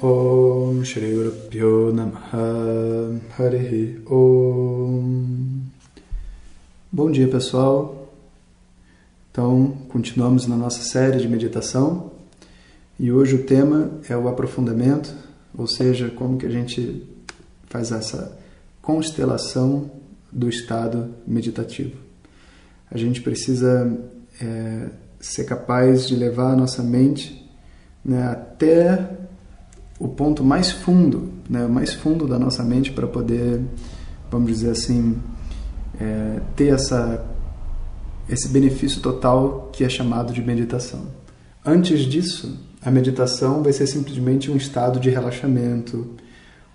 Om Shri Guru Pyo Namaha Harihi Om. Bom dia pessoal, então continuamos na nossa série de meditação. E hoje o tema é o aprofundamento, ou seja, como que a gente faz essa constelação do estado meditativo. A gente precisa é, ser capaz de levar a nossa mente né, até o ponto mais fundo, né, mais fundo da nossa mente para poder, vamos dizer assim, é, ter essa, esse benefício total que é chamado de meditação. Antes disso, a meditação vai ser simplesmente um estado de relaxamento,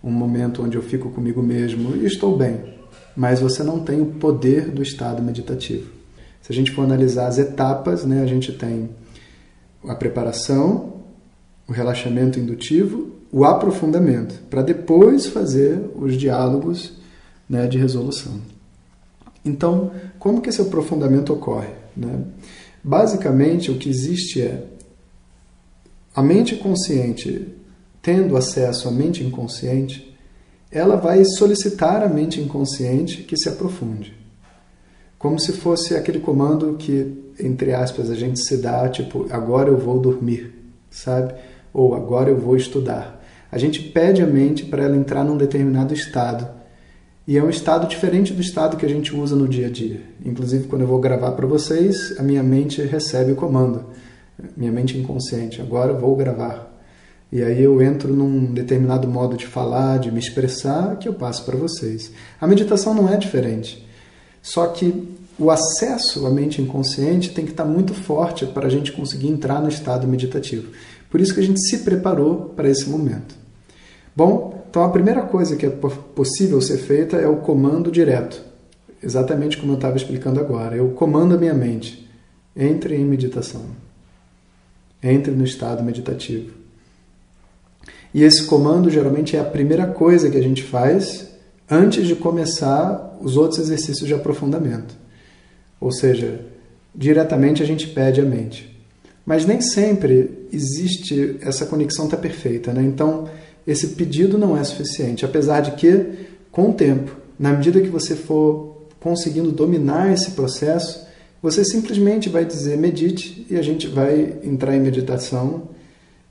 um momento onde eu fico comigo mesmo e estou bem, mas você não tem o poder do estado meditativo. Se a gente for analisar as etapas, né, a gente tem a preparação, o relaxamento indutivo, o aprofundamento, para depois fazer os diálogos né, de resolução. Então, como que esse aprofundamento ocorre? Né? Basicamente, o que existe é a mente consciente tendo acesso à mente inconsciente, ela vai solicitar à mente inconsciente que se aprofunde. Como se fosse aquele comando que, entre aspas, a gente se dá, tipo, agora eu vou dormir, sabe? Ou agora eu vou estudar. A gente pede a mente para ela entrar num determinado estado. E é um estado diferente do estado que a gente usa no dia a dia. Inclusive, quando eu vou gravar para vocês, a minha mente recebe o comando. Minha mente inconsciente, agora eu vou gravar. E aí eu entro num determinado modo de falar, de me expressar, que eu passo para vocês. A meditação não é diferente. Só que o acesso à mente inconsciente tem que estar muito forte para a gente conseguir entrar no estado meditativo. Por isso que a gente se preparou para esse momento. Bom, então a primeira coisa que é possível ser feita é o comando direto. Exatamente como eu estava explicando agora. Eu comando a minha mente. Entre em meditação. Entre no estado meditativo. E esse comando geralmente é a primeira coisa que a gente faz antes de começar os outros exercícios de aprofundamento. Ou seja, diretamente a gente pede a mente. Mas nem sempre existe essa conexão tá perfeita, né? Então, esse pedido não é suficiente, apesar de que com o tempo, na medida que você for conseguindo dominar esse processo, você simplesmente vai dizer medite e a gente vai entrar em meditação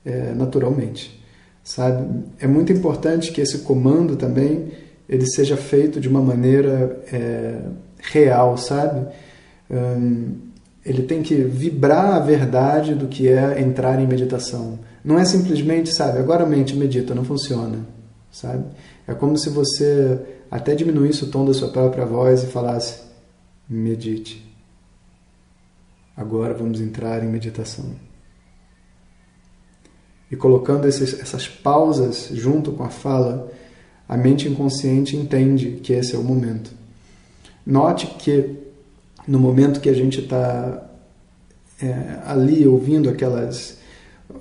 é, naturalmente, sabe? É muito importante que esse comando também ele seja feito de uma maneira é, real, sabe? Ele tem que vibrar a verdade do que é entrar em meditação. Não é simplesmente, sabe, agora a mente medita, não funciona, sabe? É como se você até diminuísse o tom da sua própria voz e falasse: medite. Agora vamos entrar em meditação. E colocando esses, essas pausas junto com a fala, a mente inconsciente entende que esse é o momento. Note que no momento que a gente está é, ali ouvindo aquelas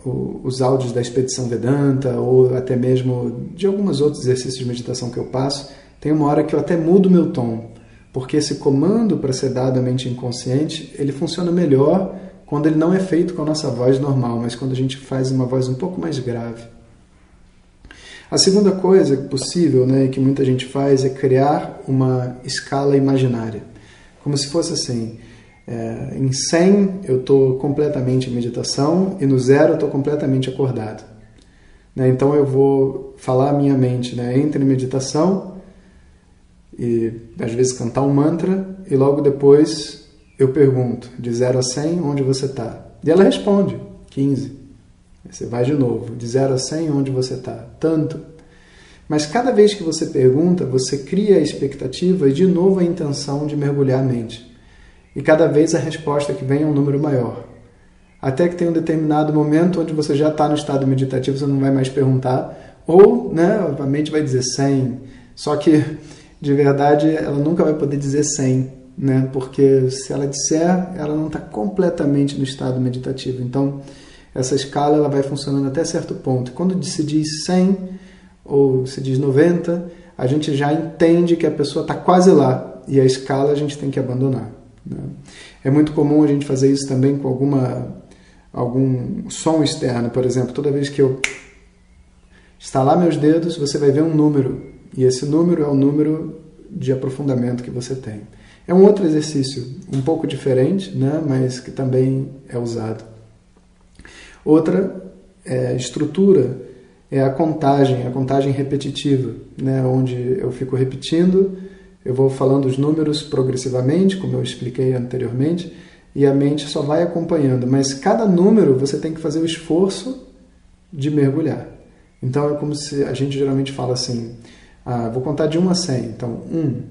os áudios da expedição Vedanta ou até mesmo de alguns outros exercícios de meditação que eu passo, tem uma hora que eu até mudo meu tom, porque esse comando para ser dado à mente inconsciente, ele funciona melhor quando ele não é feito com a nossa voz normal, mas quando a gente faz uma voz um pouco mais grave. A segunda coisa possível, né, que muita gente faz, é criar uma escala imaginária. Como se fosse assim: é, em 100 eu estou completamente em meditação e no zero eu estou completamente acordado. Né? Então eu vou falar a minha mente né? entre meditação e às vezes cantar um mantra e logo depois eu pergunto de 0 a 100 onde você está. E ela responde 15. Você vai de novo, de 0 a 100 onde você está? Tanto. Mas cada vez que você pergunta, você cria a expectativa e de novo a intenção de mergulhar a mente. E cada vez a resposta que vem é um número maior. Até que tem um determinado momento onde você já está no estado meditativo, você não vai mais perguntar, ou né, a mente vai dizer 100, Só que, de verdade, ela nunca vai poder dizer 100, né? Porque se ela disser, ela não está completamente no estado meditativo. Então, essa escala ela vai funcionando até certo ponto. Quando se diz 100 ou se diz 90, a gente já entende que a pessoa está quase lá e a escala a gente tem que abandonar. Né? É muito comum a gente fazer isso também com alguma algum som externo, por exemplo, toda vez que eu estalar meus dedos, você vai ver um número e esse número é o número de aprofundamento que você tem. É um outro exercício um pouco diferente, né, mas que também é usado. Outra é, estrutura é a contagem, a contagem repetitiva, né, onde eu fico repetindo, eu vou falando os números progressivamente, como eu expliquei anteriormente, e a mente só vai acompanhando. Mas cada número você tem que fazer o esforço de mergulhar. Então é como se a gente geralmente fala assim: ah, vou contar de 1 a 100. Então, 1,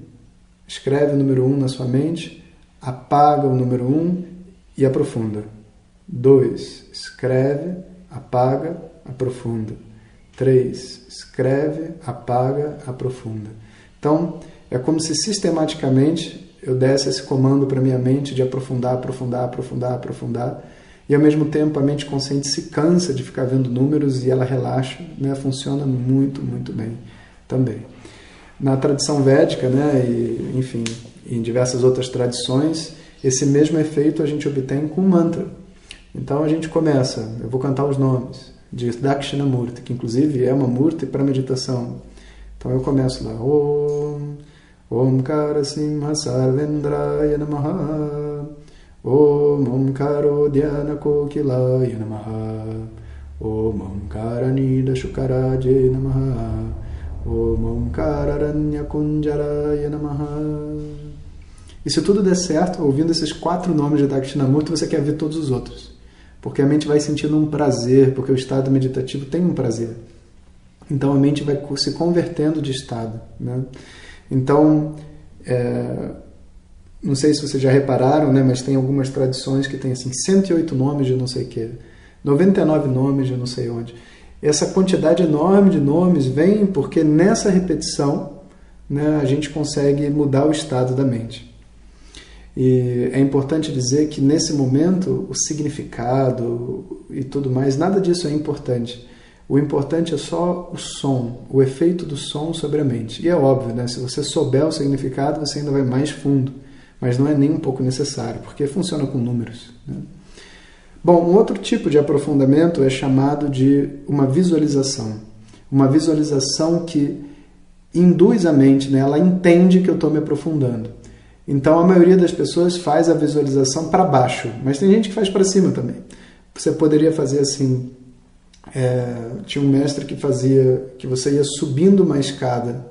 escreve o número 1 na sua mente, apaga o número 1 e aprofunda. 2. Escreve, apaga, aprofunda. 3. Escreve, apaga, aprofunda. Então, é como se sistematicamente eu desse esse comando para minha mente de aprofundar, aprofundar, aprofundar, aprofundar. E ao mesmo tempo a mente consciente se cansa de ficar vendo números e ela relaxa, né? Funciona muito, muito bem também. Na tradição védica, né, e, enfim, em diversas outras tradições, esse mesmo efeito a gente obtém com mantra. Então a gente começa, eu vou cantar os nomes de Dakshinamurti, que inclusive é uma murti para meditação. Então eu começo lá, Om, Omkara Simha Sarvendraya Namaha, Om Omkaro Dhyana Kokilaya Namaha, Om Omkara Nida Shukaraje Namaha, Om Omkara Aranya Kunjaraya Namaha. E se tudo der certo, ouvindo esses quatro nomes de Dakshinamurti, você quer ver todos os outros porque a mente vai sentindo um prazer, porque o estado meditativo tem um prazer. Então a mente vai se convertendo de estado. Né? Então, é, não sei se vocês já repararam, né, mas tem algumas tradições que tem assim 108 nomes de não sei o que, 99 nomes de não sei onde. Essa quantidade enorme de nomes vem porque nessa repetição né, a gente consegue mudar o estado da mente. E é importante dizer que nesse momento o significado e tudo mais, nada disso é importante. O importante é só o som, o efeito do som sobre a mente. E é óbvio, né? se você souber o significado, você ainda vai mais fundo. Mas não é nem um pouco necessário, porque funciona com números. Né? Bom, um outro tipo de aprofundamento é chamado de uma visualização. Uma visualização que induz a mente, né? ela entende que eu estou me aprofundando. Então a maioria das pessoas faz a visualização para baixo, mas tem gente que faz para cima também. Você poderia fazer assim. É, tinha um mestre que fazia que você ia subindo uma escada,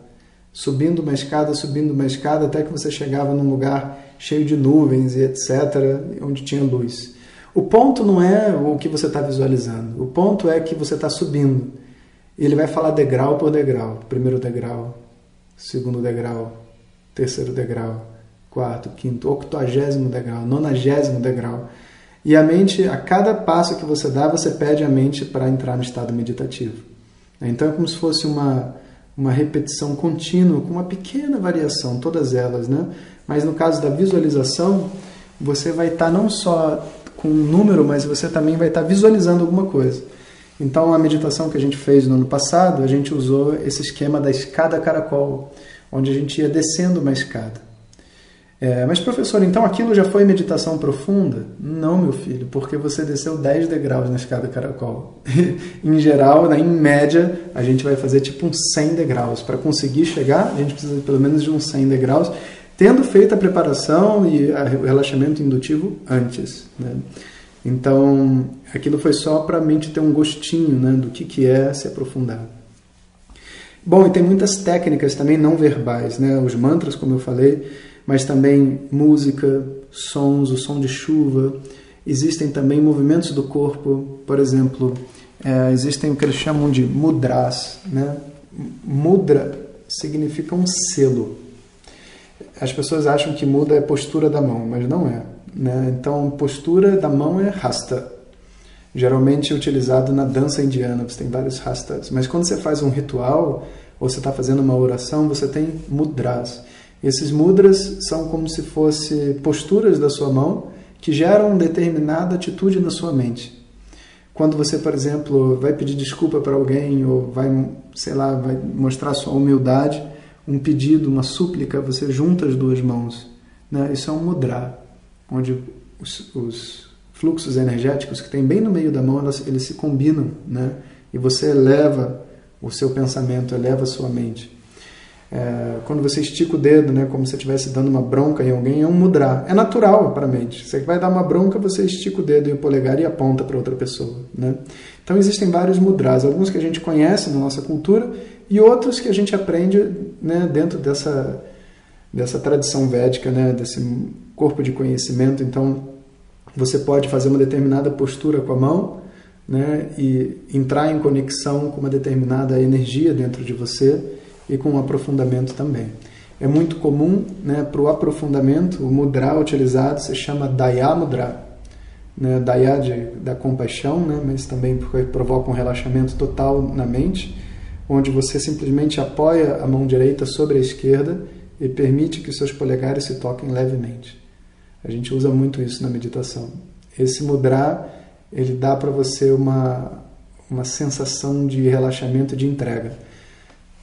subindo uma escada, subindo uma escada, até que você chegava num lugar cheio de nuvens e etc., onde tinha luz. O ponto não é o que você está visualizando, o ponto é que você está subindo. Ele vai falar degrau por degrau: primeiro degrau, segundo degrau, terceiro degrau quarto, quinto, octogésimo degrau, nonagésimo degrau. E a mente, a cada passo que você dá, você pede a mente para entrar no estado meditativo. Então é como se fosse uma, uma repetição contínua, com uma pequena variação, todas elas, né? Mas no caso da visualização, você vai estar tá não só com um número, mas você também vai estar tá visualizando alguma coisa. Então a meditação que a gente fez no ano passado, a gente usou esse esquema da escada caracol, onde a gente ia descendo uma escada. É, mas, professor, então aquilo já foi meditação profunda? Não, meu filho, porque você desceu 10 degraus na escada caracol. em geral, né, em média, a gente vai fazer tipo uns 100 degraus. Para conseguir chegar, a gente precisa pelo menos de uns 100 degraus, tendo feito a preparação e o relaxamento indutivo antes. Né? Então, aquilo foi só para a mente ter um gostinho né, do que, que é se aprofundar. Bom, e tem muitas técnicas também não verbais, né? Os mantras, como eu falei, mas também música, sons, o som de chuva. Existem também movimentos do corpo, por exemplo, é, existem o que eles chamam de mudras. Né? Mudra significa um selo. As pessoas acham que muda é postura da mão, mas não é. Né? Então, postura da mão é rasta. Geralmente é utilizado na dança indiana, você tem vários rastas. Mas quando você faz um ritual, ou você está fazendo uma oração, você tem mudras. Esses mudras são como se fossem posturas da sua mão que geram determinada atitude na sua mente. Quando você, por exemplo, vai pedir desculpa para alguém ou vai, sei lá, vai mostrar sua humildade, um pedido, uma súplica, você junta as duas mãos. Né? Isso é um mudra, onde os, os fluxos energéticos que tem bem no meio da mão, eles, eles se combinam, né? E você eleva o seu pensamento, eleva a sua mente. É, quando você estica o dedo, né, como se estivesse dando uma bronca em alguém, é um mudrar. É natural para a mente. Você vai dar uma bronca, você estica o dedo e o polegar e aponta para outra pessoa. Né? Então existem vários mudras, alguns que a gente conhece na nossa cultura e outros que a gente aprende né, dentro dessa, dessa tradição védica, né, desse corpo de conhecimento. Então você pode fazer uma determinada postura com a mão né, e entrar em conexão com uma determinada energia dentro de você e com o aprofundamento também. É muito comum né, para o aprofundamento, o mudra utilizado se chama Daya Mudra, né, Daya de, da compaixão, né, mas também porque provoca um relaxamento total na mente, onde você simplesmente apoia a mão direita sobre a esquerda e permite que seus polegares se toquem levemente. A gente usa muito isso na meditação. Esse mudra ele dá para você uma, uma sensação de relaxamento e de entrega.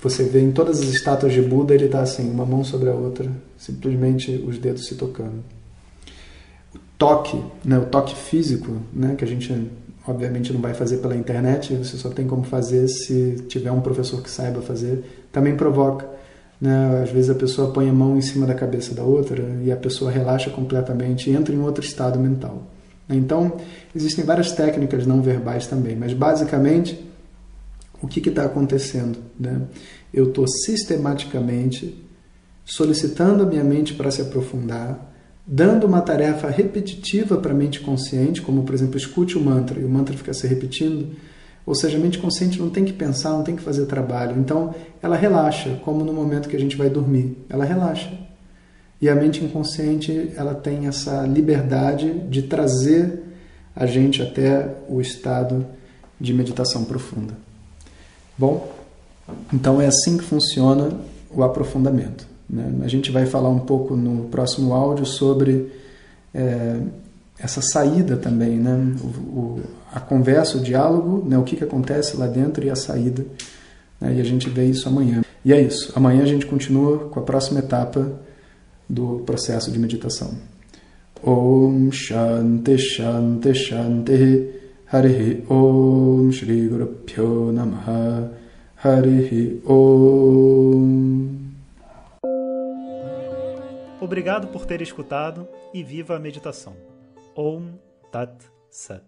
Você vê em todas as estátuas de Buda, ele está assim, uma mão sobre a outra, simplesmente os dedos se tocando. O toque, né, o toque físico, né, que a gente obviamente não vai fazer pela internet, você só tem como fazer se tiver um professor que saiba fazer, também provoca. Né? Às vezes a pessoa põe a mão em cima da cabeça da outra e a pessoa relaxa completamente e entra em outro estado mental. Então, existem várias técnicas não verbais também, mas basicamente o que está acontecendo? Né? Eu estou sistematicamente solicitando a minha mente para se aprofundar, dando uma tarefa repetitiva para a mente consciente, como por exemplo, escute o mantra e o mantra fica se repetindo. Ou seja, a mente consciente não tem que pensar, não tem que fazer trabalho. Então, ela relaxa, como no momento que a gente vai dormir. Ela relaxa. E a mente inconsciente, ela tem essa liberdade de trazer a gente até o estado de meditação profunda. Bom, então é assim que funciona o aprofundamento. Né? A gente vai falar um pouco no próximo áudio sobre é, essa saída também, né? O, o, a conversa, o diálogo, né? o que, que acontece lá dentro e a saída. Né? E a gente vê isso amanhã. E é isso. Amanhã a gente continua com a próxima etapa do processo de meditação. Om Shanti Shanti Shanti Harihi Om Shri Guru Pyo Namaha Harihi Om Obrigado por ter escutado e viva a meditação. Om Tat Sat.